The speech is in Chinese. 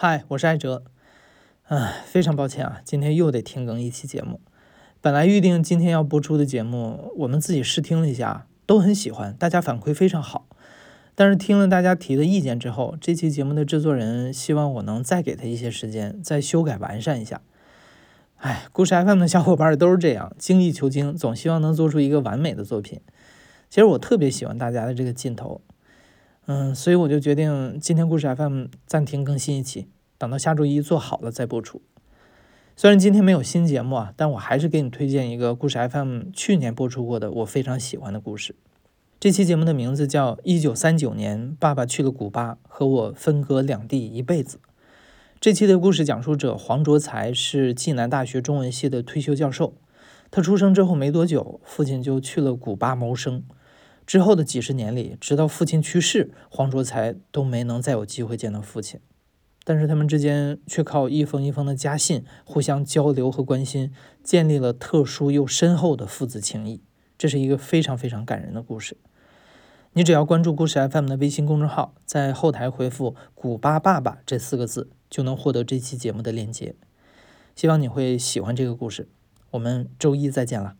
嗨，我是艾哲。唉，非常抱歉啊，今天又得停更一期节目。本来预定今天要播出的节目，我们自己试听了一下，都很喜欢，大家反馈非常好。但是听了大家提的意见之后，这期节目的制作人希望我能再给他一些时间，再修改完善一下。唉，故事 FM 的小伙伴都是这样，精益求精，总希望能做出一个完美的作品。其实我特别喜欢大家的这个劲头。嗯，所以我就决定今天故事 FM 暂停更新一期，等到下周一做好了再播出。虽然今天没有新节目啊，但我还是给你推荐一个故事 FM 去年播出过的我非常喜欢的故事。这期节目的名字叫《一九三九年，爸爸去了古巴，和我分隔两地一辈子》。这期的故事讲述者黄卓才是暨南大学中文系的退休教授。他出生之后没多久，父亲就去了古巴谋生。之后的几十年里，直到父亲去世，黄卓才都没能再有机会见到父亲。但是他们之间却靠一封一封的家信，互相交流和关心，建立了特殊又深厚的父子情谊。这是一个非常非常感人的故事。你只要关注故事 FM 的微信公众号，在后台回复“古巴爸爸”这四个字，就能获得这期节目的链接。希望你会喜欢这个故事。我们周一再见了。